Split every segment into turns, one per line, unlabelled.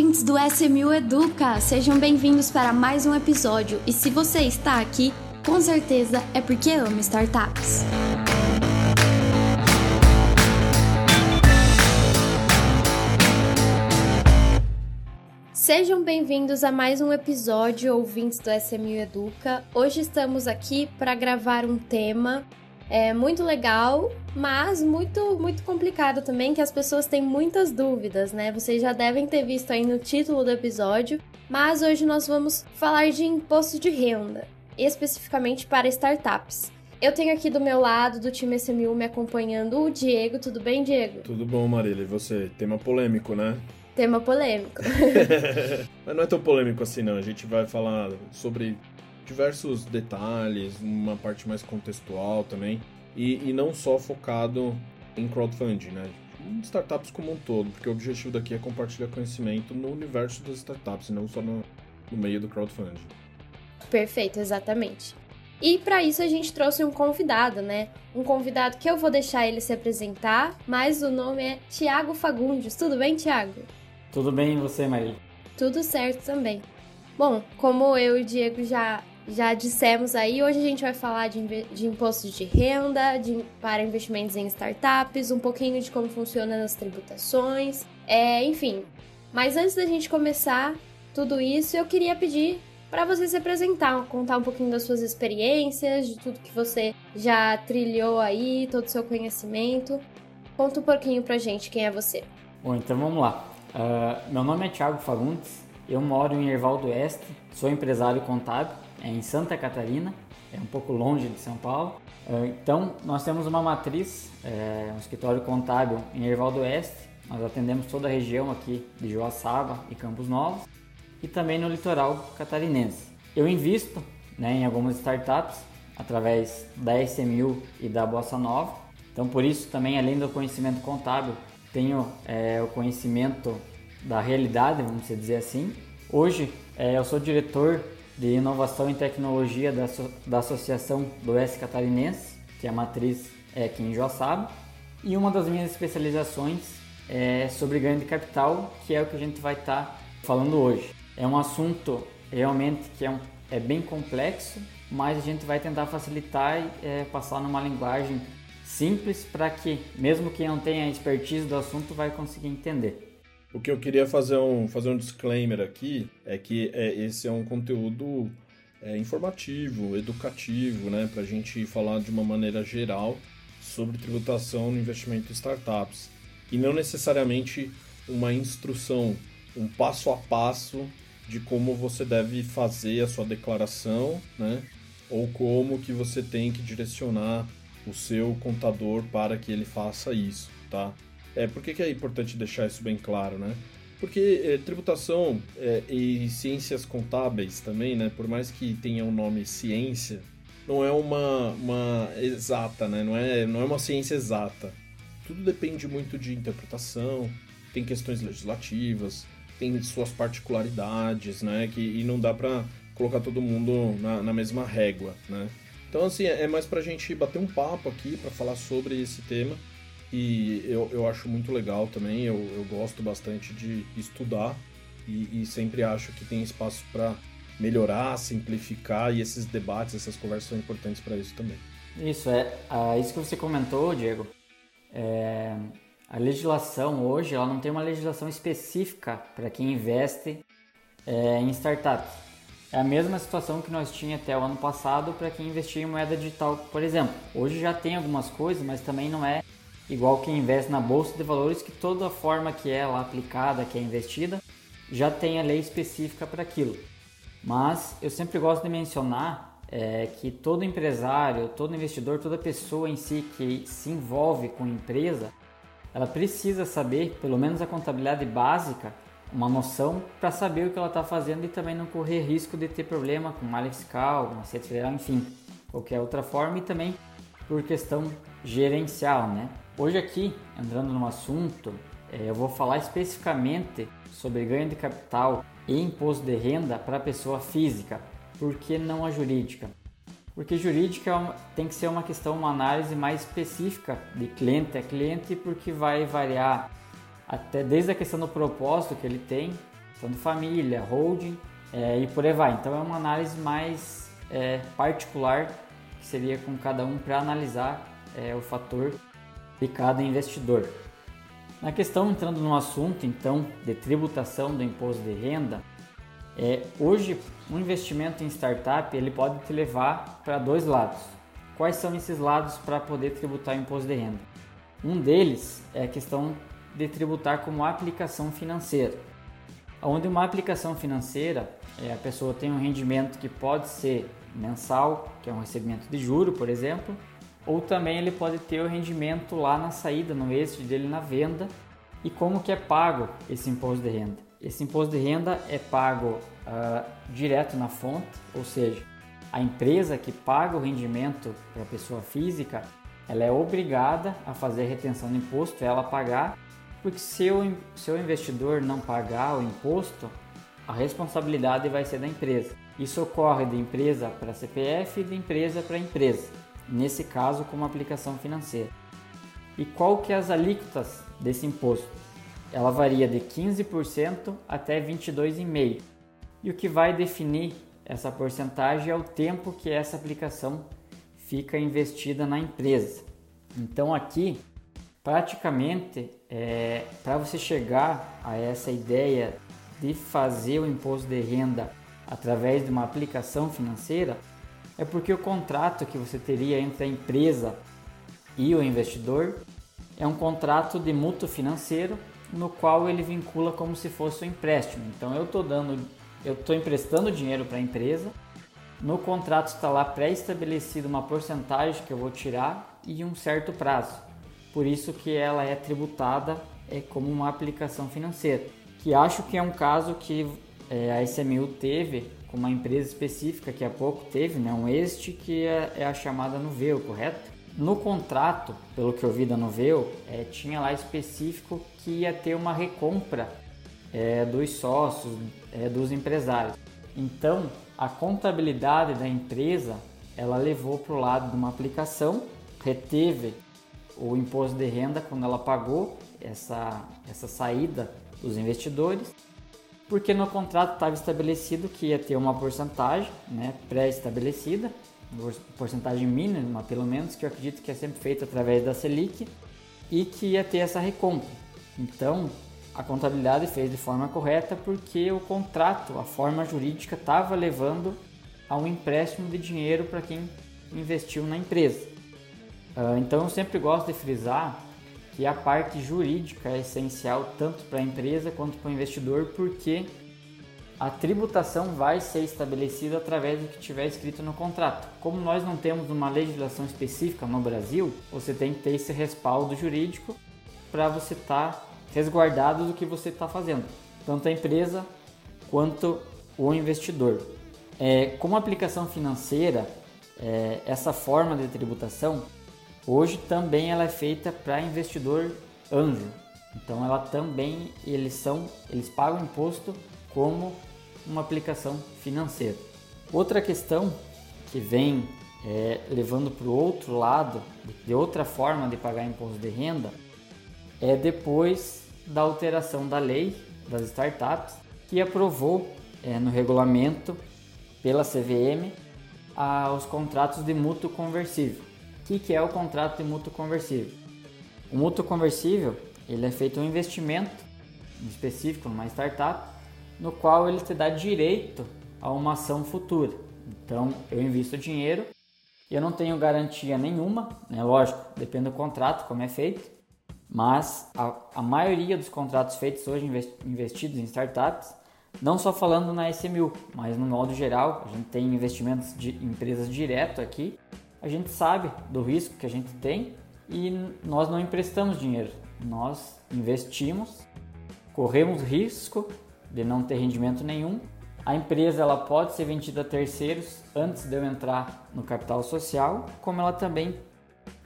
ouvintes do SMU Educa! Sejam bem-vindos para mais um episódio. E se você está aqui, com certeza é porque ama startups. Sejam bem-vindos a mais um episódio, ouvintes do SMU Educa. Hoje estamos aqui para gravar um tema é muito legal, mas muito muito complicado também, que as pessoas têm muitas dúvidas, né? Vocês já devem ter visto aí no título do episódio, mas hoje nós vamos falar de imposto de renda, especificamente para startups. Eu tenho aqui do meu lado, do time SMU, me acompanhando o Diego. Tudo bem, Diego?
Tudo bom, Marília. E você? Tema polêmico, né?
Tema polêmico.
Mas não é tão polêmico assim, não. A gente vai falar sobre diversos detalhes, uma parte mais contextual também, e, e não só focado em crowdfunding, né? Startups como um todo, porque o objetivo daqui é compartilhar conhecimento no universo das startups, não só no, no meio do crowdfunding.
Perfeito, exatamente. E para isso a gente trouxe um convidado, né? Um convidado que eu vou deixar ele se apresentar, mas o nome é Tiago Fagundes. Tudo bem, Tiago?
Tudo bem e você, Maria?
Tudo certo também. Bom, como eu e o Diego já já dissemos aí, hoje a gente vai falar de, de impostos de renda, de, para investimentos em startups, um pouquinho de como funciona as tributações, é, enfim. Mas antes da gente começar tudo isso, eu queria pedir para você se apresentar, contar um pouquinho das suas experiências, de tudo que você já trilhou aí, todo o seu conhecimento. Conta um pouquinho pra gente quem é você.
Bom, então vamos lá. Uh, meu nome é Thiago Fagundes, eu moro em Erval do Oeste, sou empresário contábil é em Santa Catarina, é um pouco longe de São Paulo. É, então, nós temos uma matriz, é, um escritório contábil em Erval do Oeste. Nós atendemos toda a região aqui de Joaçaba e Campos Novos e também no litoral catarinense. Eu invisto né, em algumas startups através da SMU e da Bossa Nova. Então, por isso, também, além do conhecimento contábil, tenho é, o conhecimento da realidade, vamos dizer assim. Hoje, é, eu sou diretor de Inovação e Tecnologia da, da Associação do Oeste Catarinense, que a matriz é aqui em Joaçaba. E uma das minhas especializações é sobre ganho de capital, que é o que a gente vai estar tá falando hoje. É um assunto realmente que é, um, é bem complexo, mas a gente vai tentar facilitar e é, passar numa linguagem simples para que, mesmo quem não tenha expertise do assunto, vai conseguir entender.
O que eu queria fazer um, fazer um disclaimer aqui é que é, esse é um conteúdo é, informativo, educativo, né, para a gente falar de uma maneira geral sobre tributação no investimento em startups e não necessariamente uma instrução, um passo a passo de como você deve fazer a sua declaração, né, ou como que você tem que direcionar o seu contador para que ele faça isso, tá? É, por que, que é importante deixar isso bem claro, né? Porque é, tributação é, e ciências contábeis também, né? Por mais que tenha o um nome ciência, não é uma, uma exata, né? Não é, não é uma ciência exata. Tudo depende muito de interpretação, tem questões legislativas, tem suas particularidades, né? Que, e não dá para colocar todo mundo na, na, mesma régua, né? Então, assim, é mais pra gente bater um papo aqui, para falar sobre esse tema e eu, eu acho muito legal também, eu, eu gosto bastante de estudar e, e sempre acho que tem espaço para melhorar, simplificar e esses debates, essas conversas são importantes para isso também.
Isso, é ah, isso que você comentou, Diego. É, a legislação hoje ela não tem uma legislação específica para quem investe é, em startups. É a mesma situação que nós tínhamos até o ano passado para quem investia em moeda digital, por exemplo. Hoje já tem algumas coisas, mas também não é igual quem investe na bolsa de valores, que toda forma que é lá aplicada, que é investida, já tem a lei específica para aquilo. Mas eu sempre gosto de mencionar é, que todo empresário, todo investidor, toda pessoa em si que se envolve com empresa, ela precisa saber, pelo menos a contabilidade básica, uma noção para saber o que ela está fazendo e também não correr risco de ter problema com malha fiscal, uma receita federal, enfim, qualquer outra forma e também por questão gerencial, né? Hoje aqui, entrando no assunto, é, eu vou falar especificamente sobre ganho de capital e imposto de renda para pessoa física, por que não a jurídica? Porque jurídica é tem que ser uma questão, uma análise mais específica de cliente a cliente, porque vai variar até desde a questão do propósito que ele tem, fundo família, holding é, e por aí vai. Então é uma análise mais é, particular que seria com cada um para analisar é, o fator de cada investidor. Na questão entrando no assunto então de tributação do imposto de renda, é, hoje um investimento em startup ele pode te levar para dois lados. Quais são esses lados para poder tributar o imposto de renda? Um deles é a questão de tributar como aplicação financeira. Onde uma aplicação financeira, é, a pessoa tem um rendimento que pode ser mensal, que é um recebimento de juro, por exemplo, ou também ele pode ter o rendimento lá na saída, no êxito dele na venda. E como que é pago esse imposto de renda? Esse imposto de renda é pago uh, direto na fonte, ou seja, a empresa que paga o rendimento para a pessoa física, ela é obrigada a fazer a retenção do imposto, ela pagar, porque se o, se o investidor não pagar o imposto, a responsabilidade vai ser da empresa. Isso ocorre de empresa para CPF e de empresa para empresa, nesse caso como aplicação financeira. E qual que é as alíquotas desse imposto? Ela varia de 15% até 22,5%. E o que vai definir essa porcentagem é o tempo que essa aplicação fica investida na empresa. Então aqui, praticamente, é, para você chegar a essa ideia de fazer o imposto de renda através de uma aplicação financeira, é porque o contrato que você teria entre a empresa e o investidor é um contrato de mútuo financeiro no qual ele vincula como se fosse um empréstimo. Então eu estou dando eu estou emprestando dinheiro para a empresa, no contrato está lá pré-estabelecido uma porcentagem que eu vou tirar e um certo prazo. Por isso que ela é tributada é como uma aplicação financeira. Que acho que é um caso que é, a SMU teve com uma empresa específica que há pouco teve, né, um este que é, é a chamada Nuveu, correto? No contrato, pelo que eu vi da Nuveu, é, tinha lá específico que ia ter uma recompra é, dos sócios, é, dos empresários. Então, a contabilidade da empresa ela levou para o lado de uma aplicação, reteve o imposto de renda quando ela pagou essa, essa saída dos investidores, porque no contrato estava estabelecido que ia ter uma porcentagem né, pré-estabelecida, porcentagem mínima pelo menos, que eu acredito que é sempre feita através da Selic, e que ia ter essa recompra. Então, a contabilidade fez de forma correta porque o contrato, a forma jurídica, estava levando a um empréstimo de dinheiro para quem investiu na empresa. Ah, então eu sempre gosto de frisar que a parte jurídica é essencial tanto para a empresa quanto para o investidor, porque a tributação vai ser estabelecida através do que tiver escrito no contrato. Como nós não temos uma legislação específica no Brasil, você tem que ter esse respaldo jurídico para você estar tá resguardado do que você está fazendo, tanto a empresa quanto o investidor. É, como aplicação financeira, é, essa forma de tributação hoje também ela é feita para investidor anjo. Então ela também eles são eles pagam imposto como uma aplicação financeira. Outra questão que vem é, levando para o outro lado, de outra forma de pagar imposto de renda, é depois da alteração da lei das startups, que aprovou é, no regulamento pela CVM a, os contratos de mútuo conversível. Que, que é o contrato de mútuo conversível? O mútuo conversível ele é feito um investimento específico numa startup, no qual ele te dá direito a uma ação futura. Então eu invisto dinheiro, eu não tenho garantia nenhuma, né? lógico, depende do contrato, como é feito, mas a, a maioria dos contratos feitos hoje investidos em startups, não só falando na SMU, mas no modo geral, a gente tem investimentos de empresas direto aqui, a gente sabe do risco que a gente tem e nós não emprestamos dinheiro, nós investimos, corremos risco de não ter rendimento nenhum. A empresa ela pode ser vendida a terceiros antes de eu entrar no capital social, como ela também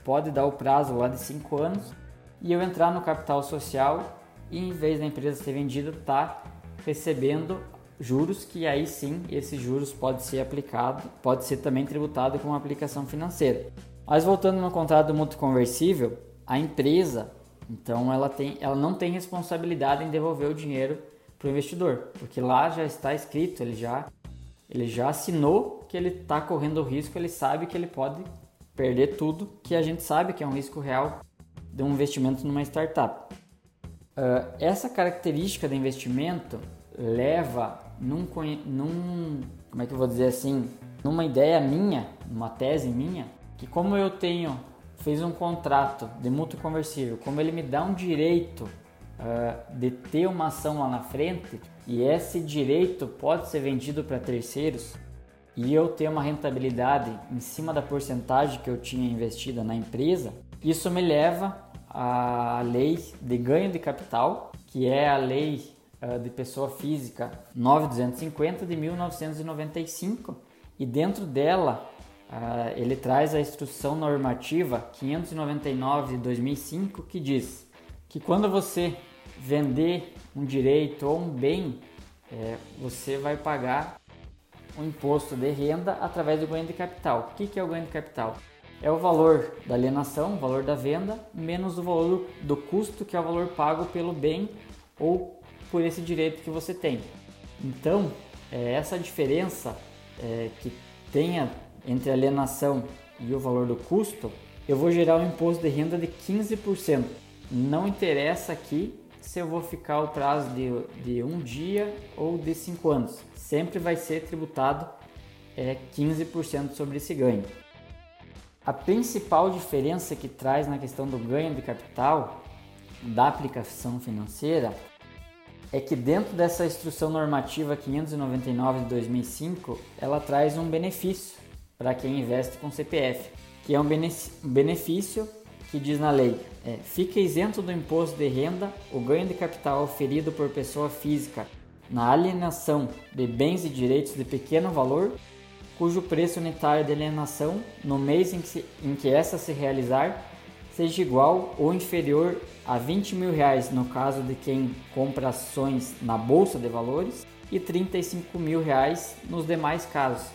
pode dar o prazo lá de 5 anos e eu entrar no capital social e em vez da empresa ser vendida, tá recebendo juros que aí sim esses juros pode ser aplicado, pode ser também tributado com uma aplicação financeira. Mas voltando no contrato do mútuo conversível, a empresa, então ela tem, ela não tem responsabilidade em devolver o dinheiro para o investidor, porque lá já está escrito, ele já, ele já assinou que ele está correndo o risco, ele sabe que ele pode perder tudo, que a gente sabe que é um risco real de um investimento numa startup. Uh, essa característica de investimento leva num, num, como é que eu vou dizer assim, numa ideia minha, numa tese minha, que como eu tenho, fiz um contrato de mútuo conversível, como ele me dá um direito uh, de ter uma ação lá na frente, e esse direito pode ser vendido para terceiros, e eu ter uma rentabilidade em cima da porcentagem que eu tinha investida na empresa, isso me leva à lei de ganho de capital, que é a lei uh, de pessoa física 9250 de 1995, e dentro dela uh, ele traz a instrução normativa 599 de 2005 que diz que quando você vender um direito ou um bem, é, você vai pagar o um imposto de renda através do ganho de capital. O que, que é o ganho de capital? É o valor da alienação, o valor da venda, menos o valor do custo, que é o valor pago pelo bem ou por esse direito que você tem. Então, é essa diferença é, que tenha entre a alienação e o valor do custo, eu vou gerar um imposto de renda de 15%. Não interessa aqui se eu vou ficar o prazo de, de um dia ou de cinco anos. Sempre vai ser tributado é, 15% sobre esse ganho. A principal diferença que traz na questão do ganho de capital da aplicação financeira é que dentro dessa instrução normativa 599 de 2005, ela traz um benefício para quem investe com CPF, que é um benefício que diz na lei, é, fica isento do imposto de renda o ganho de capital oferido por pessoa física na alienação de bens e direitos de pequeno valor, cujo preço unitário de alienação no mês em que, se, em que essa se realizar seja igual ou inferior a 20 mil reais no caso de quem compra ações na bolsa de valores e 35 mil reais nos demais casos.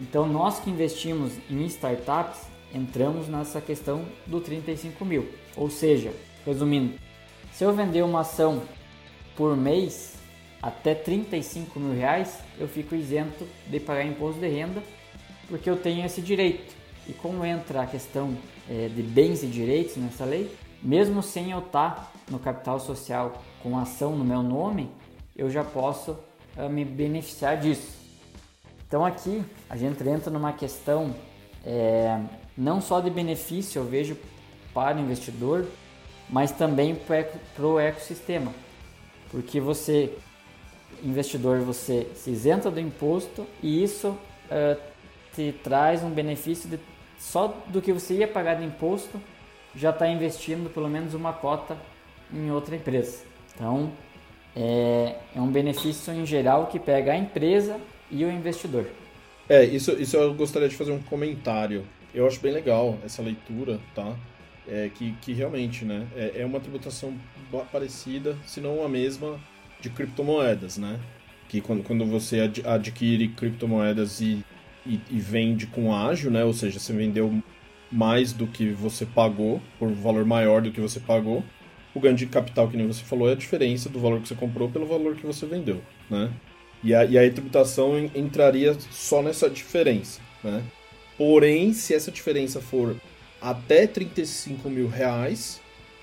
Então nós que investimos em startups entramos nessa questão do 35 mil. Ou seja, resumindo, se eu vender uma ação por mês até 35 mil reais, eu fico isento de pagar imposto de renda porque eu tenho esse direito. E como entra a questão é, de bens e direitos nessa lei, mesmo sem eu estar no capital social com ação no meu nome, eu já posso é, me beneficiar disso. Então aqui a gente entra numa questão é, não só de benefício, eu vejo para o investidor, mas também para o ecossistema. Porque você, investidor, você se isenta do imposto e isso uh, te traz um benefício de, só do que você ia pagar de imposto, já está investindo pelo menos uma cota em outra empresa. Então, é, é um benefício em geral que pega a empresa e o investidor.
É, isso, isso eu gostaria de fazer um comentário. Eu acho bem legal essa leitura, tá? É, que, que realmente, né, é, é uma tributação parecida, se não a mesma, de criptomoedas, né? Que quando, quando você ad, adquire criptomoedas e, e, e, vende com ágio, né? Ou seja, você vendeu mais do que você pagou, por valor maior do que você pagou. O ganho de capital, que nem você falou, é a diferença do valor que você comprou pelo valor que você vendeu, né? E a, e a tributação entraria só nessa diferença, né? Porém, se essa diferença for até 35 mil reais,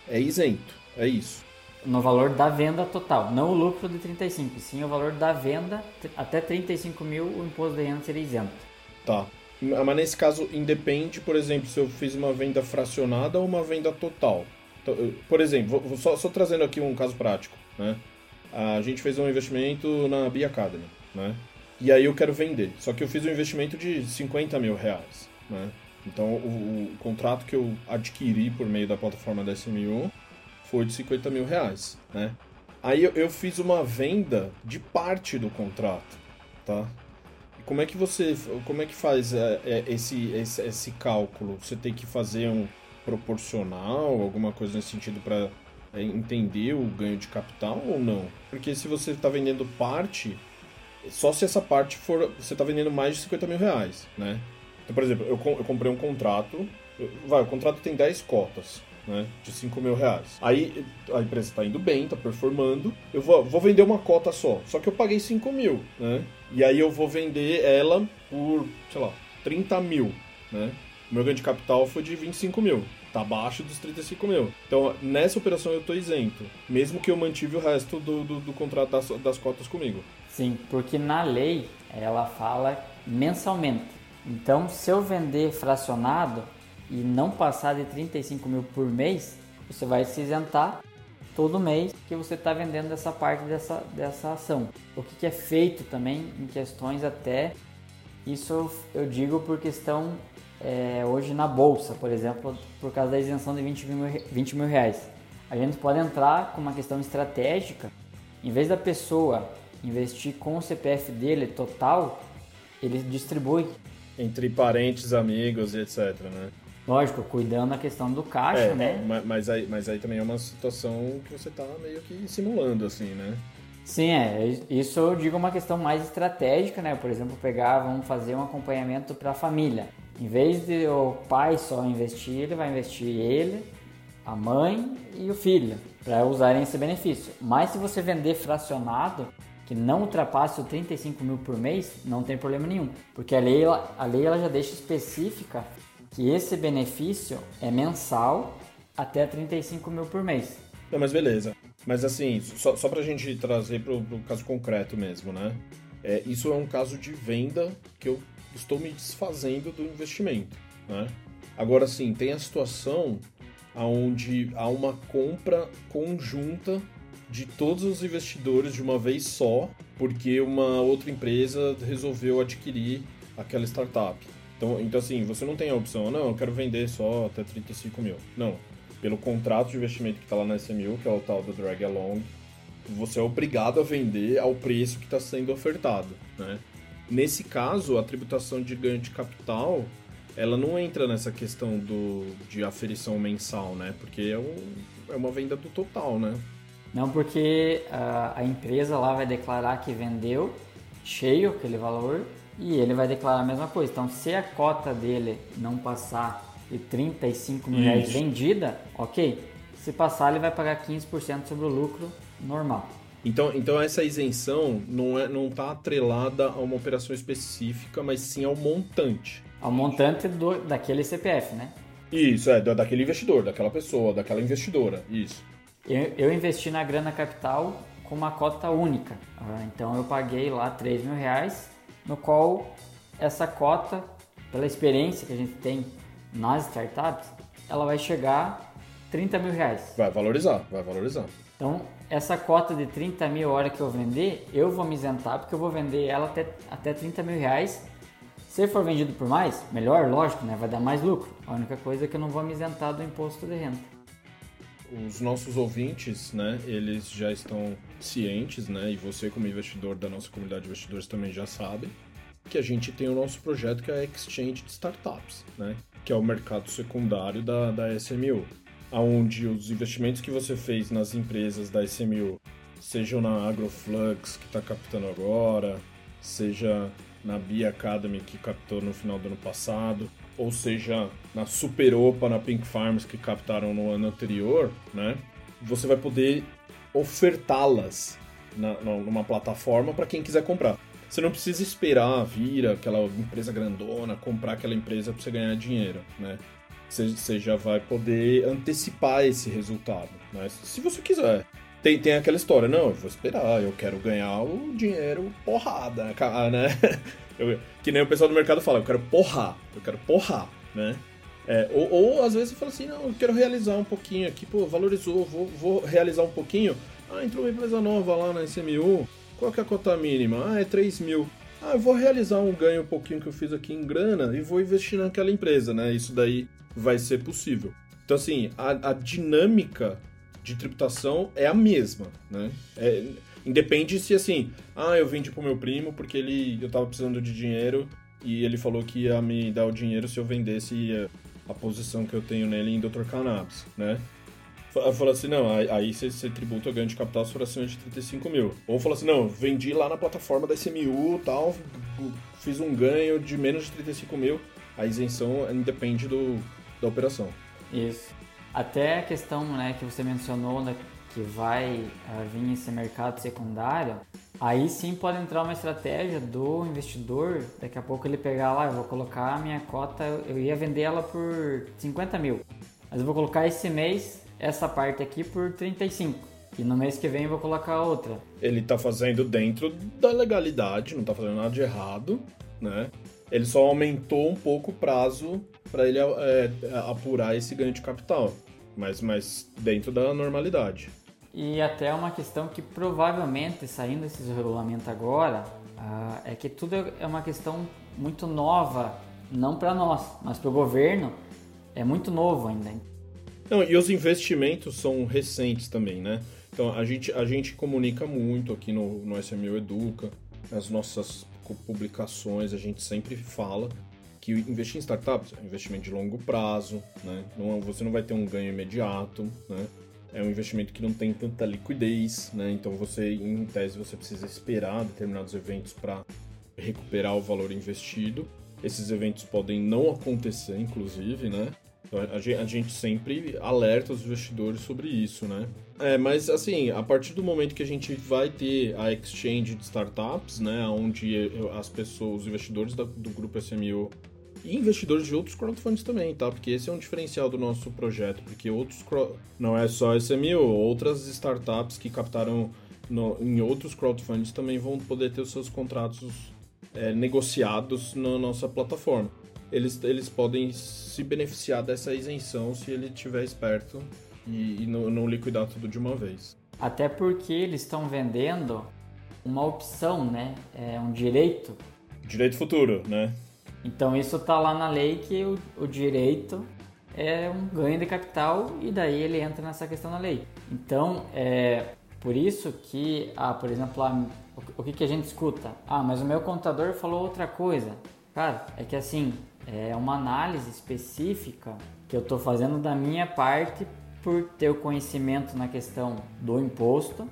é isento. É isso.
No valor da venda total, não o lucro de 35, sim o valor da venda até 35 mil, o imposto de renda seria isento.
Tá. Mas nesse caso, independe, por exemplo, se eu fiz uma venda fracionada ou uma venda total. Então, por exemplo, só, só trazendo aqui um caso prático, né? A gente fez um investimento na Bia Academy, né? E aí eu quero vender. Só que eu fiz um investimento de 50 mil reais, né? Então o, o contrato que eu adquiri por meio da plataforma da SMU foi de 50 mil reais, né? Aí eu, eu fiz uma venda de parte do contrato, tá? Como é que você, como é que faz é, é, esse, esse, esse cálculo? Você tem que fazer um proporcional, alguma coisa nesse sentido para é, entender o ganho de capital ou não? Porque se você está vendendo parte, só se essa parte for. Você está vendendo mais de 50 mil reais, né? Então, por exemplo, eu, eu comprei um contrato. Vai, o contrato tem 10 cotas, né? De 5 mil reais. Aí a empresa está indo bem, está performando. Eu vou, vou vender uma cota só. Só que eu paguei 5 mil, né? E aí eu vou vender ela por, sei lá, 30 mil, né? O meu ganho de capital foi de 25 mil. Tá abaixo dos 35 mil. Então, nessa operação eu tô isento. Mesmo que eu mantive o resto do, do, do contrato das, das cotas comigo.
Sim, porque na lei ela fala mensalmente. Então, se eu vender fracionado e não passar de 35 mil por mês, você vai se isentar todo mês que você está vendendo essa parte dessa, dessa ação. O que, que é feito também em questões até, isso eu digo por questão é, hoje na bolsa, por exemplo, por causa da isenção de 20 mil, 20 mil reais. A gente pode entrar com uma questão estratégica, em vez da pessoa investir com o CPF dele total, ele distribui.
Entre parentes, amigos e etc, né?
Lógico, cuidando da questão do caixa,
é,
né?
Mas aí, mas aí também é uma situação que você está meio que simulando, assim, né?
Sim, é. Isso eu digo uma questão mais estratégica, né? Por exemplo, pegar, vamos fazer um acompanhamento para a família. Em vez de o pai só investir, ele vai investir ele, a mãe e o filho, para usarem esse benefício. Mas se você vender fracionado, que não ultrapasse o 35 mil por mês, não tem problema nenhum, porque a lei, a lei ela já deixa específica que esse benefício é mensal até 35 mil por mês.
Não, mas beleza. Mas assim, só, só pra gente trazer pro, pro caso concreto mesmo, né? É, isso é um caso de venda que eu estou me desfazendo do investimento, né? Agora sim, tem a situação onde há uma compra conjunta de todos os investidores de uma vez só, porque uma outra empresa resolveu adquirir aquela startup. Então, então assim, você não tem a opção, não, eu quero vender só até 35 mil. Não. Pelo contrato de investimento que está lá na SMU, que é o tal do drag along, você é obrigado a vender ao preço que está sendo ofertado, né? Nesse caso, a tributação de ganho de capital, ela não entra nessa questão do, de aferição mensal, né? Porque é, um, é uma venda do total, né?
Não, porque a, a empresa lá vai declarar que vendeu cheio aquele valor e ele vai declarar a mesma coisa. Então, se a cota dele não passar de 35 mil reais vendida, ok. Se passar, ele vai pagar 15% sobre o lucro normal.
Então, então essa isenção não é não está atrelada a uma operação específica, mas sim ao montante.
Ao montante do, daquele CPF, né?
Isso, é, daquele investidor, daquela pessoa, daquela investidora, isso.
Eu, eu investi na grana capital com uma cota única. Ah, então eu paguei lá 3 mil reais, no qual essa cota, pela experiência que a gente tem nas startups, ela vai chegar 30 mil reais.
Vai valorizar, vai valorizar.
Então, essa cota de 30 mil a hora que eu vender, eu vou me isentar porque eu vou vender ela até, até 30 mil reais. Se for vendido por mais, melhor, lógico, né? vai dar mais lucro. A única coisa é que eu não vou me isentar do imposto de renda.
Os nossos ouvintes, né, eles já estão cientes, né, e você como investidor da nossa comunidade de investidores também já sabe, que a gente tem o nosso projeto que é a Exchange de Startups, né, que é o mercado secundário da, da SMU onde os investimentos que você fez nas empresas da SMU, sejam na Agroflux, que está captando agora, seja na Bia Academy, que captou no final do ano passado, ou seja na Super Opa, na Pink Farms, que captaram no ano anterior, né? Você vai poder ofertá-las numa plataforma para quem quiser comprar. Você não precisa esperar vir aquela empresa grandona, comprar aquela empresa para você ganhar dinheiro, né? você já vai poder antecipar esse resultado, né? Se você quiser. Tem, tem aquela história, não, eu vou esperar, eu quero ganhar o dinheiro porrada, né? Eu, que nem o pessoal do mercado fala, eu quero porrar, eu quero porrar, né? É, ou, ou, às vezes você fala assim, não, eu quero realizar um pouquinho aqui, pô, valorizou, vou, vou realizar um pouquinho. Ah, entrou uma empresa nova lá na SMU, qual que é a cota mínima? Ah, é 3 mil. Ah, eu vou realizar um ganho um pouquinho que eu fiz aqui em grana e vou investir naquela empresa, né? Isso daí vai ser possível. Então, assim, a, a dinâmica de tributação é a mesma, né? É, independe se, assim, ah, eu vendi pro meu primo porque ele, eu tava precisando de dinheiro e ele falou que ia me dar o dinheiro se eu vendesse a, a posição que eu tenho nele em Dr. Cannabis, né? Falou assim, não, aí você, tributa o ganho de capital for acima de 35 mil. Ou falou assim, não, vendi lá na plataforma da SMU tal, fiz um ganho de menos de 35 mil, a isenção independe do, da operação.
Isso. Até a questão né, que você mencionou né, que vai uh, vir esse mercado secundário, aí sim pode entrar uma estratégia do investidor, daqui a pouco ele pegar lá, eu vou colocar a minha cota, eu ia vender ela por 50 mil, mas eu vou colocar esse mês essa parte aqui por 35. E no mês que vem eu vou colocar outra.
Ele está fazendo dentro da legalidade, não está fazendo nada de errado, né? Ele só aumentou um pouco o prazo para ele é, apurar esse ganho de capital, mas, mas dentro da normalidade.
E até uma questão que provavelmente, saindo esses regulamentos agora, ah, é que tudo é uma questão muito nova, não para nós, mas para o governo é muito novo ainda.
Não, e os investimentos são recentes também, né? Então a gente, a gente comunica muito aqui no, no SMU Educa, nas nossas publicações, a gente sempre fala que investir em startups é um investimento de longo prazo, né? Não, é, você não vai ter um ganho imediato, né? É um investimento que não tem tanta liquidez, né? Então você, em tese, você precisa esperar determinados eventos para recuperar o valor investido. Esses eventos podem não acontecer, inclusive, né? Então, a gente sempre alerta os investidores sobre isso, né? É, mas assim, a partir do momento que a gente vai ter a exchange de startups, né, onde as pessoas, os investidores do grupo SMU e investidores de outros crowdfunds também, tá? Porque esse é um diferencial do nosso projeto, porque outros não é só SMU, outras startups que captaram no, em outros crowdfunds também vão poder ter os seus contratos é, negociados na nossa plataforma. Eles, eles podem se beneficiar dessa isenção se ele estiver esperto e, e não, não liquidar tudo de uma vez.
Até porque eles estão vendendo uma opção, né? É um direito.
Direito futuro, né?
Então isso tá lá na lei que o, o direito é um ganho de capital e daí ele entra nessa questão da lei. Então é por isso que, ah, por exemplo, ah, o que, que a gente escuta? Ah, mas o meu contador falou outra coisa. Cara, é que assim, é uma análise específica que eu estou fazendo da minha parte por ter o conhecimento na questão do imposto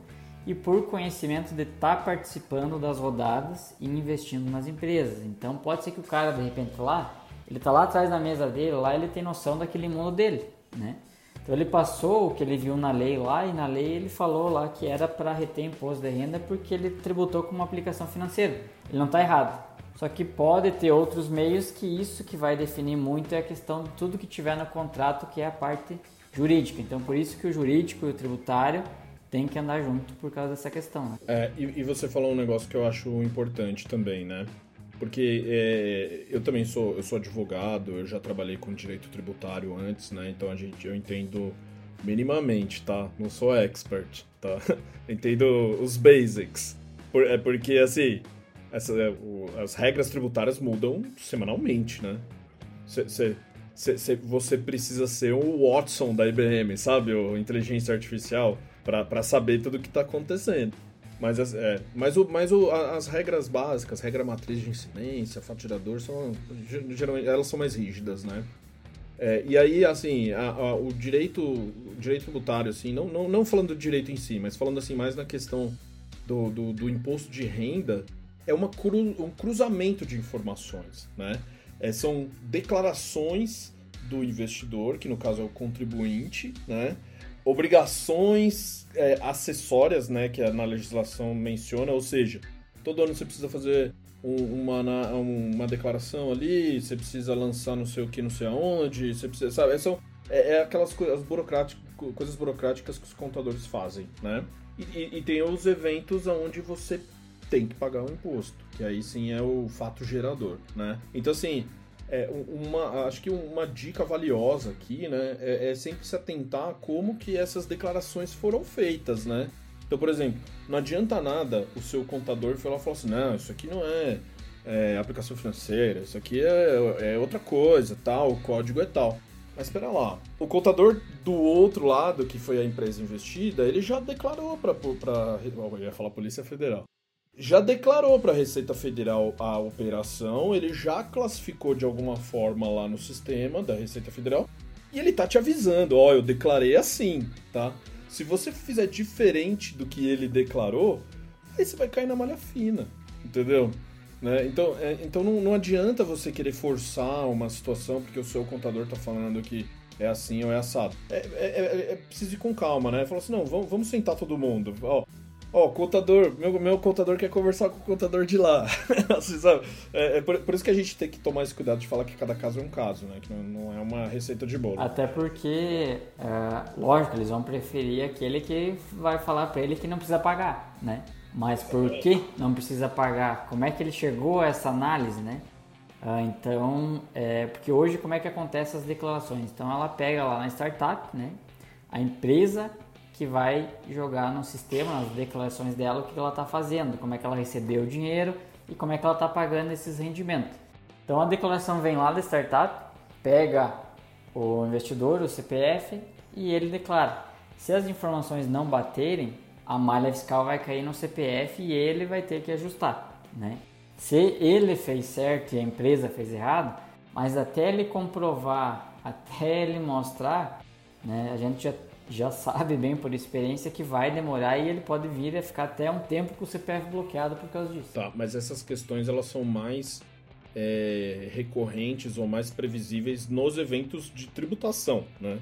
e por conhecimento de estar tá participando das rodadas e investindo nas empresas. Então pode ser que o cara de repente lá, ele está lá atrás da mesa dele, lá ele tem noção daquele mundo dele, né? Então ele passou o que ele viu na lei lá e na lei ele falou lá que era para reter imposto de renda porque ele tributou com uma aplicação financeira. Ele não está errado. Só que pode ter outros meios que isso que vai definir muito é a questão de tudo que tiver no contrato, que é a parte jurídica. Então por isso que o jurídico e o tributário tem que andar junto por causa dessa questão. Né?
É, e, e, você falou um negócio que eu acho importante também, né? Porque é, eu também sou, eu sou advogado, eu já trabalhei com direito tributário antes, né? Então a gente, eu entendo minimamente, tá? Não sou expert, tá? entendo os basics. Por, é porque, assim, essa, é, o, as regras tributárias mudam semanalmente, né? Cê, cê, cê, você precisa ser o Watson da IBM, sabe? O inteligência artificial para saber tudo o que está acontecendo. Mas, é, mas, o, mas o, as regras básicas, regra matriz de incidência, faturador, são, geralmente elas são mais rígidas, né? É, e aí, assim, a, a, o direito o direito tributário, assim, não, não, não falando do direito em si, mas falando assim mais na questão do, do, do imposto de renda, é uma cru, um cruzamento de informações, né? É, são declarações do investidor, que no caso é o contribuinte, né? obrigações é, acessórias, né, que na legislação menciona, ou seja, todo ano você precisa fazer um, uma, uma declaração ali, você precisa lançar não sei o que, não sei aonde, você precisa, sabe, são, é, é aquelas coisas burocráticas, coisas burocráticas que os contadores fazem, né? E, e, e tem os eventos onde você tem que pagar o imposto, que aí sim é o fato gerador, né? Então assim, é, uma, acho que uma dica valiosa aqui, né, é, é, sempre se atentar a como que essas declarações foram feitas, né? Então, por exemplo, não adianta nada o seu contador falar, falar assim, não, isso aqui não é, é aplicação financeira, isso aqui é, é outra coisa, tal, o código é tal. Mas espera lá, o contador do outro lado, que foi a empresa investida, ele já declarou para... Eu ia falar Polícia Federal já declarou para a Receita Federal a operação, ele já classificou de alguma forma lá no sistema da Receita Federal e ele tá te avisando, ó, oh, eu declarei assim, tá? Se você fizer diferente do que ele declarou, aí você vai cair na malha fina, entendeu? Né? Então, é, então não, não adianta você querer forçar uma situação porque o seu contador tá falando que é assim ou é assado. É, é, é, é preciso ir com calma, né? Falou assim, não, vamos, vamos sentar todo mundo. Ó, Ó, oh, contador, meu, meu contador quer conversar com o contador de lá. assim, é, é por, por, isso que a gente tem que tomar esse cuidado de falar que cada caso é um caso, né? Que não, não é uma receita de bolo.
Até porque, é, lógico, eles vão preferir aquele que vai falar para ele que não precisa pagar, né? Mas por que não precisa pagar? Como é que ele chegou a essa análise, né? Ah, então, é, porque hoje como é que acontece as declarações? Então ela pega lá na startup, né? A empresa que vai jogar no sistema, nas declarações dela, o que ela está fazendo, como é que ela recebeu o dinheiro e como é que ela está pagando esses rendimentos. Então a declaração vem lá da startup, pega o investidor, o CPF, e ele declara. Se as informações não baterem, a malha fiscal vai cair no CPF e ele vai ter que ajustar. Né? Se ele fez certo e a empresa fez errado, mas até ele comprovar, até ele mostrar, né, a gente já já sabe bem por experiência que vai demorar e ele pode vir a ficar até um tempo com o CPF bloqueado por causa disso.
Tá, mas essas questões elas são mais é, recorrentes ou mais previsíveis nos eventos de tributação, né?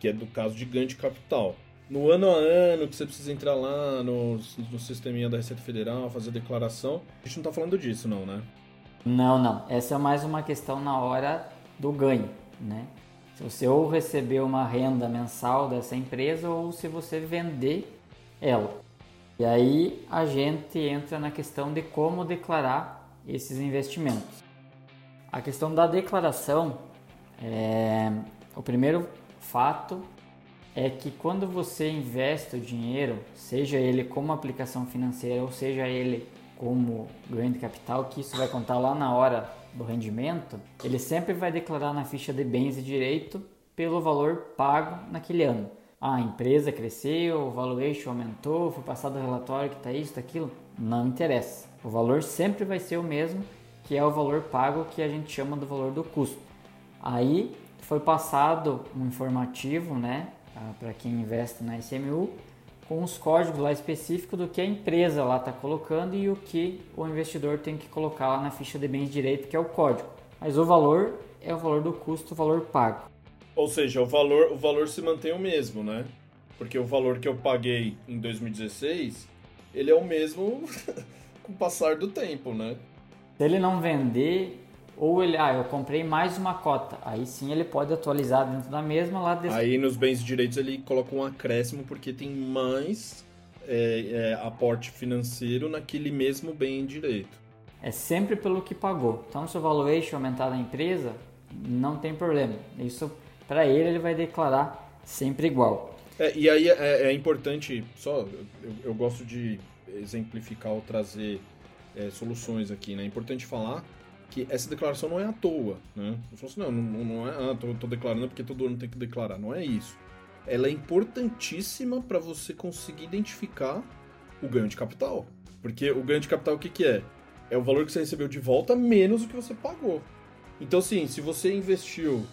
Que é do caso de ganho de capital. No ano a ano, que você precisa entrar lá no, no sisteminha da Receita Federal, fazer a declaração, a gente não tá falando disso, não, né?
Não, não. Essa é mais uma questão na hora do ganho, né? Se você ou receber uma renda mensal dessa empresa ou se você vender ela. E aí a gente entra na questão de como declarar esses investimentos. A questão da declaração, é, o primeiro fato é que quando você investe o dinheiro, seja ele como aplicação financeira ou seja ele como ganho de capital, que isso vai contar lá na hora do rendimento, ele sempre vai declarar na ficha de bens e direito pelo valor pago naquele ano. A empresa cresceu, o valuation aumentou, foi passado o relatório que está isso, está aquilo. Não interessa. O valor sempre vai ser o mesmo, que é o valor pago que a gente chama do valor do custo. Aí foi passado um informativo, né, ah, para quem investe na SMU, com os códigos lá específicos do que a empresa lá está colocando e o que o investidor tem que colocar lá na ficha de bens de direito, que é o código. Mas o valor é o valor do custo, o valor pago.
Ou seja, o valor, o valor se mantém o mesmo, né? Porque o valor que eu paguei em 2016, ele é o mesmo com o passar do tempo, né?
Se ele não vender, ou ele, ah, eu comprei mais uma cota. Aí sim ele pode atualizar dentro da mesma lá desse...
Aí nos bens direitos ele coloca um acréscimo porque tem mais é, é, aporte financeiro naquele mesmo bem direito.
É sempre pelo que pagou. Então se o valuation aumentar da empresa, não tem problema. Isso para ele ele vai declarar sempre igual.
É, e aí é, é, importante, só eu, eu, gosto de exemplificar ou trazer é, soluções aqui, né? É importante falar que essa declaração não é à toa, né? Eu falo assim, não, não, não é, ah, tô, tô declarando porque todo ano tem que declarar. Não é isso. Ela é importantíssima para você conseguir identificar o ganho de capital. Porque o ganho de capital o que, que é? É o valor que você recebeu de volta menos o que você pagou. Então, assim, se você investiu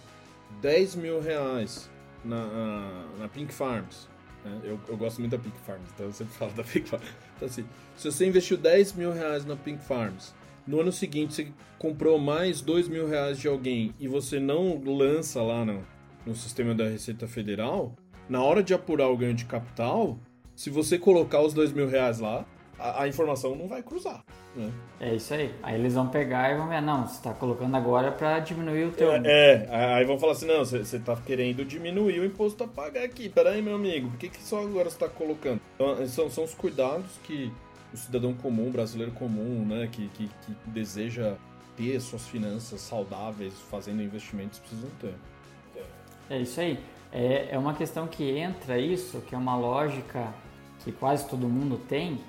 10 mil reais na, na Pink Farms, né? eu, eu gosto muito da Pink Farms, então eu sempre falo da Pink Farms. Então, assim, se você investiu 10 mil reais na Pink Farms no ano seguinte você comprou mais dois mil reais de alguém e você não lança lá no, no sistema da Receita Federal, na hora de apurar o ganho de capital, se você colocar os dois mil reais lá, a, a, informação não vai cruzar. Né?
É isso aí. Aí eles vão pegar e vão ver, não, você está colocando agora para diminuir o teu...
É, é, aí vão falar assim, não, você está querendo diminuir o imposto a pagar aqui. Peraí, meu amigo, por que, que só agora você está colocando? Então, são, são os cuidados que o cidadão comum, brasileiro comum, né, que, que, que deseja ter suas finanças saudáveis, fazendo investimentos, precisam ter.
É isso aí. É, é uma questão que entra isso, que é uma lógica que quase todo mundo tem,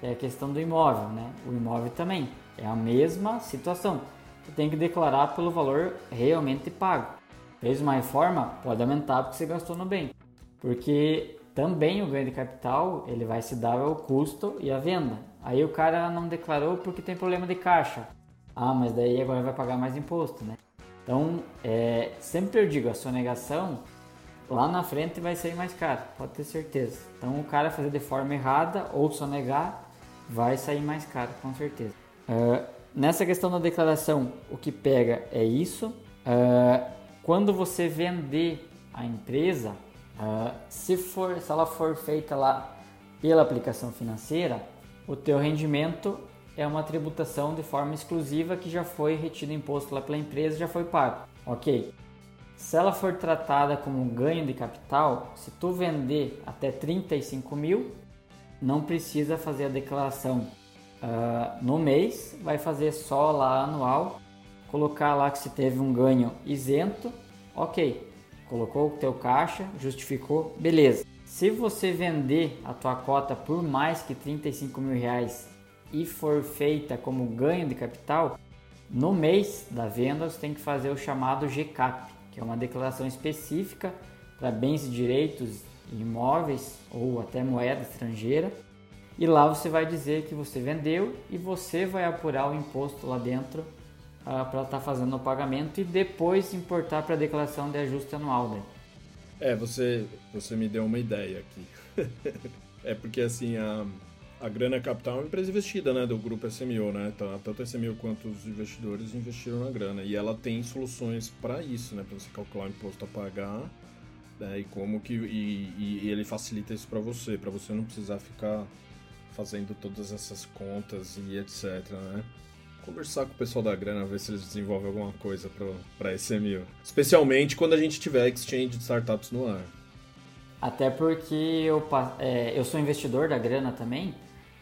que é a questão do imóvel, né? O imóvel também é a mesma situação. Você tem que declarar pelo valor realmente pago. Fez uma reforma, pode aumentar porque você gastou no bem. Porque também o ganho de capital ele vai se dar ao custo e à venda. Aí o cara não declarou porque tem problema de caixa. Ah, mas daí agora vai pagar mais imposto, né? Então, é, sempre eu digo, a sonegação lá na frente vai sair mais caro, pode ter certeza. Então, o cara fazer de forma errada ou sonegar vai sair mais caro, com certeza. Uh, nessa questão da declaração, o que pega é isso. Uh, quando você vender a empresa, uh, se, for, se ela for feita lá pela aplicação financeira, o teu rendimento é uma tributação de forma exclusiva que já foi retido imposto lá pela empresa, já foi pago. Ok. Se ela for tratada como ganho de capital, se tu vender até 35 mil, não precisa fazer a declaração uh, no mês, vai fazer só lá anual, colocar lá que se teve um ganho isento, ok. Colocou o teu caixa, justificou, beleza. Se você vender a tua cota por mais que 35 mil reais e for feita como ganho de capital, no mês da venda você tem que fazer o chamado GCAP, que é uma declaração específica para bens e direitos imóveis ou até moeda estrangeira. E lá você vai dizer que você vendeu e você vai apurar o imposto lá dentro uh, para estar tá fazendo o pagamento e depois importar para a declaração de ajuste anual. Né?
É, você, você me deu uma ideia aqui. é porque assim, a, a Grana Capital é uma empresa investida, né, do grupo SMU, né? Então, tanto a SMU quanto os investidores investiram na grana. E ela tem soluções para isso, né, para você calcular o imposto a pagar, né, e como que e, e ele facilita isso para você, para você não precisar ficar fazendo todas essas contas e etc, né? Conversar com o pessoal da grana, ver se eles desenvolvem alguma coisa para SMU. Especialmente quando a gente tiver exchange de startups no ar.
Até porque eu, é, eu sou investidor da grana também,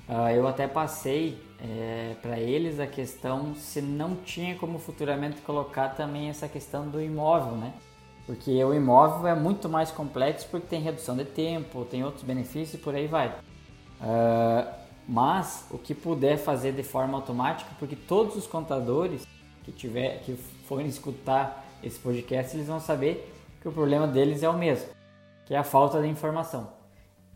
Uh, eu até passei é, para eles a questão se não tinha como futuramente colocar também essa questão do imóvel, né? Porque o imóvel é muito mais complexo porque tem redução de tempo, tem outros benefícios e por aí vai. Uh, mas o que puder fazer de forma automática, porque todos os contadores que tiver que forem escutar esse podcast, eles vão saber que o problema deles é o mesmo, que é a falta de informação.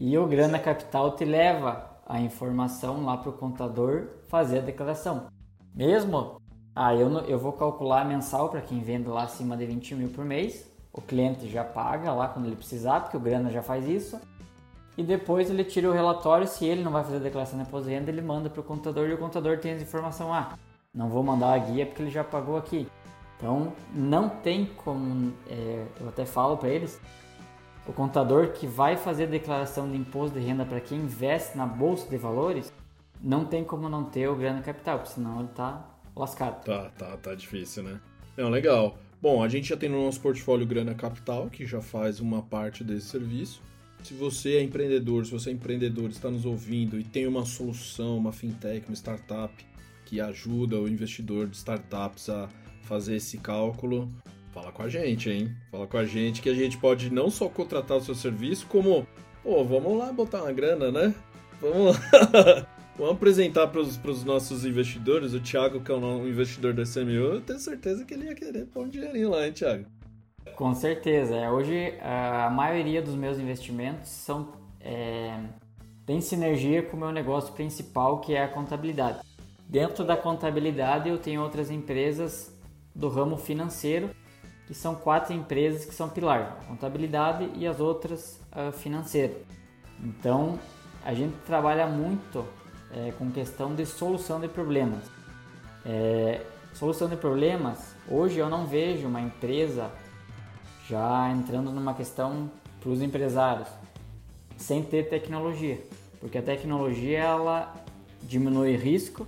E o Grana Capital te leva a informação lá para o contador fazer a declaração. Mesmo, ah, eu, eu vou calcular mensal para quem vende lá acima de 20 mil por mês, o cliente já paga lá quando ele precisar, porque o grana já faz isso, e depois ele tira o relatório, se ele não vai fazer a declaração de imposto de renda, ele manda para o contador e o contador tem a informação, ah, não vou mandar a guia porque ele já pagou aqui. Então, não tem como, é, eu até falo para eles, o contador que vai fazer a declaração de imposto de renda para quem investe na bolsa de valores, não tem como não ter o grana capital, porque senão ele tá lascado.
Tá, tá, tá difícil, né? Não, legal. Bom, a gente já tem no nosso portfólio grana capital, que já faz uma parte desse serviço. Se você é empreendedor, se você é empreendedor, está nos ouvindo e tem uma solução, uma fintech, uma startup que ajuda o investidor de startups a fazer esse cálculo, Fala com a gente, hein? Fala com a gente que a gente pode não só contratar o seu serviço, como, pô, vamos lá botar uma grana, né? Vamos lá. vamos apresentar para os nossos investidores. O Thiago, que é um investidor da SMU, eu tenho certeza que ele ia querer pôr um dinheirinho lá, hein, Thiago?
Com certeza. É, hoje, a maioria dos meus investimentos são é, tem sinergia com o meu negócio principal, que é a contabilidade. Dentro da contabilidade, eu tenho outras empresas do ramo financeiro que são quatro empresas que são pilar, a contabilidade e as outras uh, financeira. Então, a gente trabalha muito é, com questão de solução de problemas. É, solução de problemas, hoje eu não vejo uma empresa já entrando numa questão para os empresários sem ter tecnologia, porque a tecnologia ela diminui risco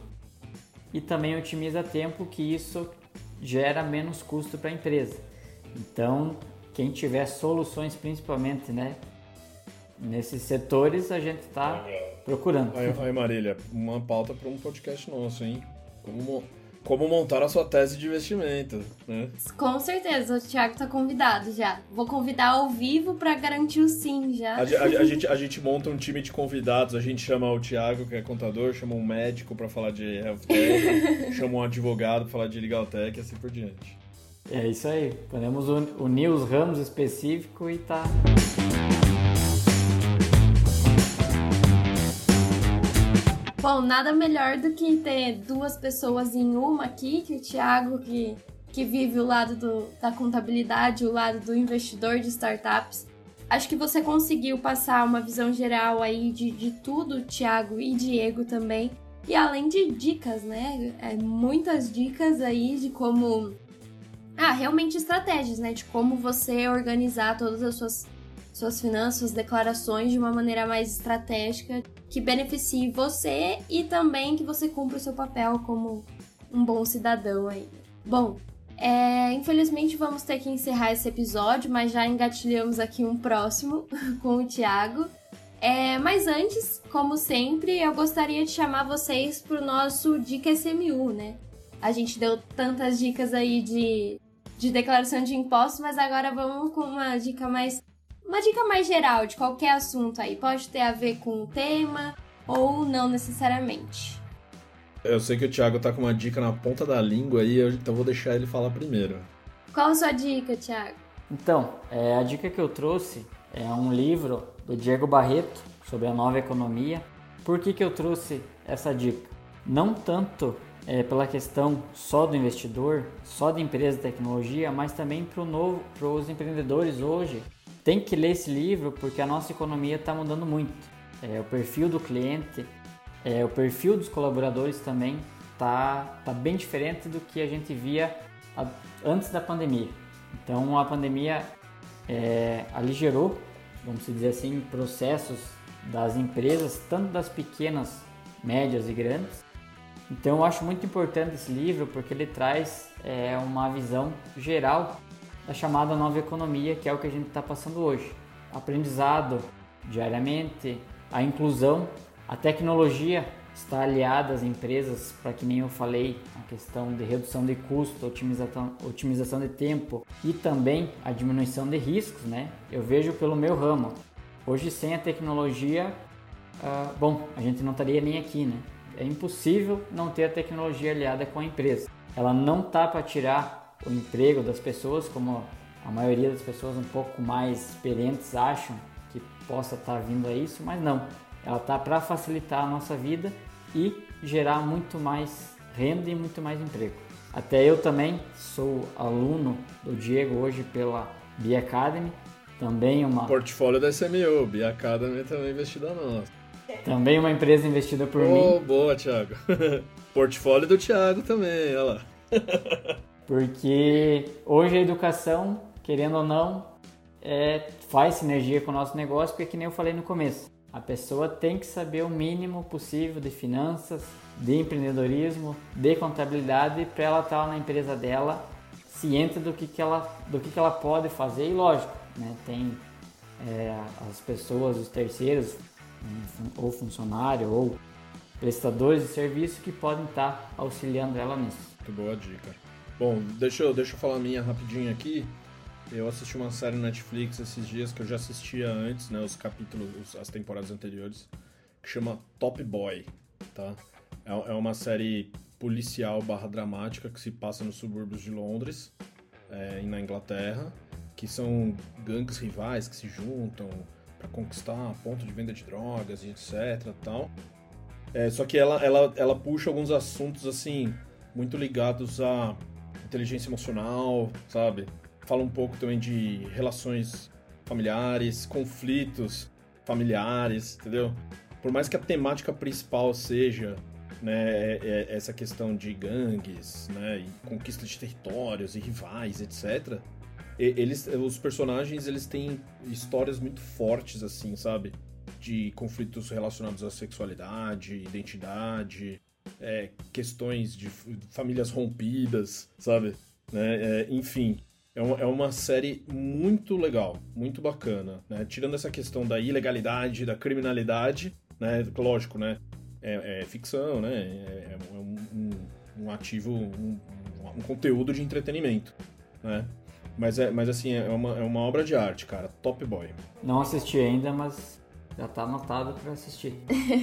e também otimiza tempo, que isso gera menos custo para a empresa. Então, quem tiver soluções, principalmente, né, nesses setores, a gente está procurando.
Aí, aí, Marília, uma pauta para um podcast nosso, hein? Como, como montar a sua tese de investimento, né?
Com certeza, o Thiago está convidado já. Vou convidar ao vivo para garantir o sim já.
A, a, a, gente, a gente monta um time de convidados, a gente chama o Thiago, que é contador, chama um médico para falar de health tech, chama um advogado para falar de legal tech e assim por diante.
É isso aí. Podemos unir os ramos específicos e tá.
Bom, nada melhor do que ter duas pessoas em uma aqui, que o Thiago, que, que vive o lado do, da contabilidade, o lado do investidor de startups. Acho que você conseguiu passar uma visão geral aí de, de tudo, Thiago e Diego também. E além de dicas, né? É, muitas dicas aí de como ah, realmente estratégias, né? De como você organizar todas as suas, suas finanças, declarações de uma maneira mais estratégica que beneficie você e também que você cumpra o seu papel como um bom cidadão aí. Bom, é, infelizmente vamos ter que encerrar esse episódio, mas já engatilhamos aqui um próximo com o Thiago. É, mas antes, como sempre, eu gostaria de chamar vocês para o nosso Dica SMU, né? A gente deu tantas dicas aí de de declaração de impostos, mas agora vamos com uma dica mais uma dica mais geral de qualquer assunto aí. Pode ter a ver com o tema ou não necessariamente.
Eu sei que o Thiago tá com uma dica na ponta da língua aí, então vou deixar ele falar primeiro.
Qual a sua dica, Thiago?
Então, é, a dica que eu trouxe é um livro do Diego Barreto sobre a nova economia. Por que, que eu trouxe essa dica? Não tanto é, pela questão só do investidor, só da empresa de tecnologia, mas também para os empreendedores hoje. Tem que ler esse livro porque a nossa economia está mudando muito. É, o perfil do cliente, é, o perfil dos colaboradores também está tá bem diferente do que a gente via a, antes da pandemia. Então a pandemia é, aligerou, vamos dizer assim, processos das empresas, tanto das pequenas, médias e grandes, então eu acho muito importante esse livro porque ele traz é, uma visão geral da chamada nova economia, que é o que a gente está passando hoje. Aprendizado diariamente, a inclusão, a tecnologia está aliada às empresas para que nem eu falei, a questão de redução de custo, otimização, otimização de tempo e também a diminuição de riscos, né? Eu vejo pelo meu ramo. Hoje sem a tecnologia, uh, bom, a gente não estaria nem aqui, né? é impossível não ter a tecnologia aliada com a empresa. Ela não tá para tirar o emprego das pessoas, como a maioria das pessoas um pouco mais experientes acham que possa estar tá vindo a isso, mas não. Ela tá para facilitar a nossa vida e gerar muito mais renda e muito mais emprego. Até eu também sou aluno do Diego hoje pela Bia Academy, também uma
portfólio da SMU, Bia Academy também investida nossa.
Também uma empresa investida por
oh,
mim.
Boa, Thiago. Portfólio do Thiago também, olha lá.
Porque hoje a educação, querendo ou não, é, faz sinergia com o nosso negócio, porque que nem eu falei no começo. A pessoa tem que saber o mínimo possível de finanças, de empreendedorismo, de contabilidade para ela estar na empresa dela ciente do que, que, ela, do que, que ela pode fazer e lógico, né, tem é, as pessoas, os terceiros, ou funcionário ou prestadores de serviço que podem estar auxiliando ela nisso.
Muito boa dica. Bom, deixa eu, deixa eu falar a minha rapidinho aqui. Eu assisti uma série Netflix esses dias que eu já assistia antes, né, os capítulos, as temporadas anteriores, que chama Top Boy, tá? É, é uma série policial barra dramática que se passa nos subúrbios de Londres, é, na Inglaterra, que são gangues rivais que se juntam, para conquistar ponto de venda de drogas e etc tal. É, só que ela, ela, ela puxa alguns assuntos assim muito ligados à inteligência emocional, sabe? Fala um pouco também de relações familiares, conflitos familiares, entendeu? Por mais que a temática principal seja né, é, é essa questão de gangues, né, e conquista de territórios e rivais, etc eles, os personagens, eles têm histórias muito fortes, assim, sabe? De conflitos relacionados à sexualidade, identidade, é, questões de famílias rompidas, sabe? Né? É, enfim, é uma, é uma série muito legal, muito bacana, né? Tirando essa questão da ilegalidade, da criminalidade, né? Lógico, né? É, é ficção, né? É, é um, um, um, ativo, um, um conteúdo de entretenimento, né? Mas, é, mas assim, é uma, é uma obra de arte, cara. Top Boy.
Não assisti ainda, mas já tá anotado para assistir.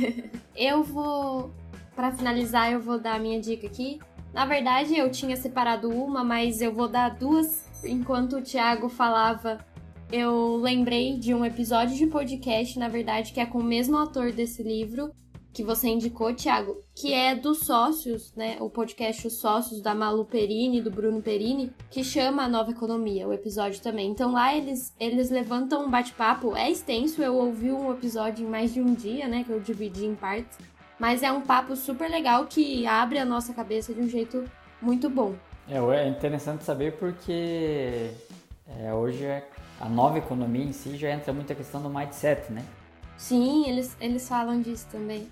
eu vou. Para finalizar, eu vou dar a minha dica aqui. Na verdade, eu tinha separado uma, mas eu vou dar duas. Enquanto o Thiago falava, eu lembrei de um episódio de podcast, na verdade, que é com o mesmo autor desse livro, que você indicou, Thiago, que é dos sócios, né? O podcast Os Sócios da Malu Perini, do Bruno Perini, que chama a Nova Economia, o episódio também. Então lá eles, eles levantam um bate-papo, é extenso, eu ouvi um episódio em mais de um dia, né? Que eu dividi em partes. Mas é um papo super legal que abre a nossa cabeça de um jeito muito bom.
É, é interessante saber porque é, hoje é, a nova economia em si já entra muito a questão do mindset, né?
Sim, eles, eles falam disso também.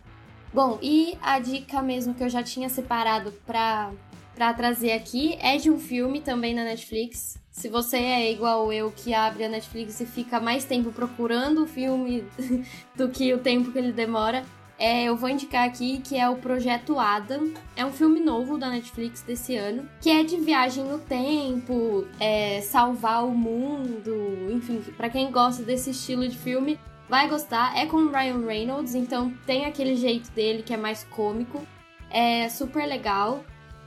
Bom, e a dica mesmo que eu já tinha separado pra, pra trazer aqui é de um filme também na Netflix. Se você é igual eu que abre a Netflix e fica mais tempo procurando o filme do que o tempo que ele demora, é, eu vou indicar aqui que é o Projeto Adam. É um filme novo da Netflix desse ano, que é de viagem no tempo, é, salvar o mundo, enfim, para quem gosta desse estilo de filme, vai gostar. É com o Ryan Reynolds, então tem aquele jeito dele que é mais cômico. É super legal.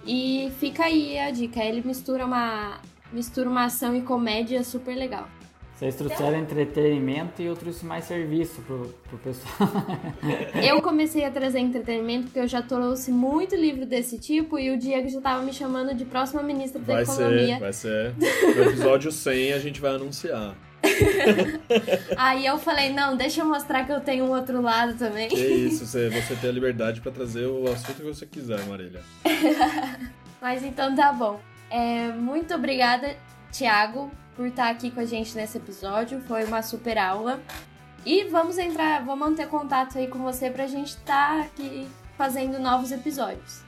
E fica aí a dica, ele mistura uma mistura uma ação e comédia super legal.
Vocês trouxeram entretenimento e eu trouxe mais serviço pro, pro pessoal.
eu comecei a trazer entretenimento porque eu já trouxe muito livro desse tipo e o Diego já tava me chamando de próxima ministra da
vai
Economia.
Ser, vai ser. No episódio 100 a gente vai anunciar.
Aí eu falei, não, deixa eu mostrar que eu tenho um outro lado também.
Que isso, você, você tem a liberdade para trazer o assunto que você quiser, Marília.
Mas então tá bom. É, muito obrigada, Thiago, por estar aqui com a gente nesse episódio. Foi uma super aula. E vamos entrar, vamos manter contato aí com você pra gente estar tá aqui fazendo novos episódios.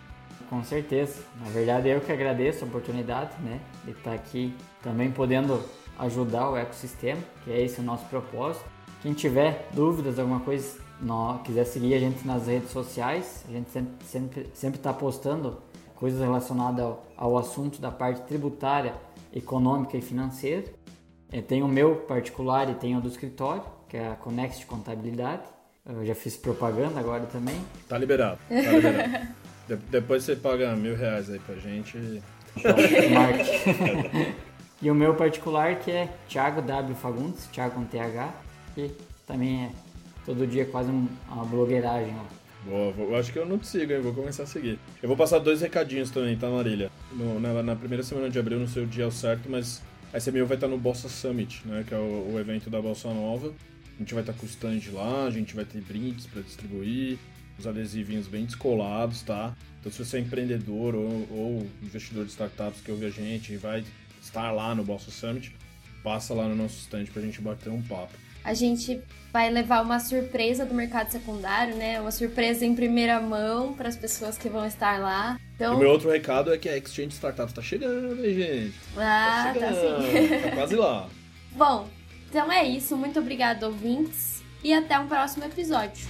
Com certeza. Na verdade, eu que agradeço a oportunidade, né, de estar aqui também podendo ajudar o ecossistema, que é esse o nosso propósito. Quem tiver dúvidas, alguma coisa, não, quiser seguir a gente nas redes sociais, a gente sempre está sempre, sempre tá postando coisas relacionadas ao, ao assunto da parte tributária econômica e financeira. É, tem o meu particular e tem o do escritório, que é a Conext Contabilidade. Eu já fiz propaganda agora também.
Tá liberado, tá liberado. de depois você paga mil reais aí pra gente.
e o meu particular que é Thiago W Fagundes, Thiago com TH, que também é todo dia quase uma blogueiragem ó.
Boa, vou, acho que eu não sigo, hein? Vou começar a seguir. Eu vou passar dois recadinhos também, tá, Marília? No, na, na, primeira semana de abril, não sei o dia certo, mas a SMU vai estar no Bossa Summit, né? Que é o, o evento da Bossa Nova. A gente vai estar com o stand lá, a gente vai ter brindes para distribuir, os adesivinhos bem descolados, tá? Então se você é empreendedor ou, ou investidor de startups que ouve a gente e vai estar lá no Bossa Summit, passa lá no nosso stand pra gente bater um papo
a gente vai levar uma surpresa do mercado secundário, né? Uma surpresa em primeira mão para as pessoas que vão estar lá.
Então... O meu outro recado é que a Exchange Startups tá chegando, hein, gente?
Ah, tá, tá sim.
tá quase lá.
Bom, então é isso. Muito obrigado, ouvintes. E até um próximo episódio.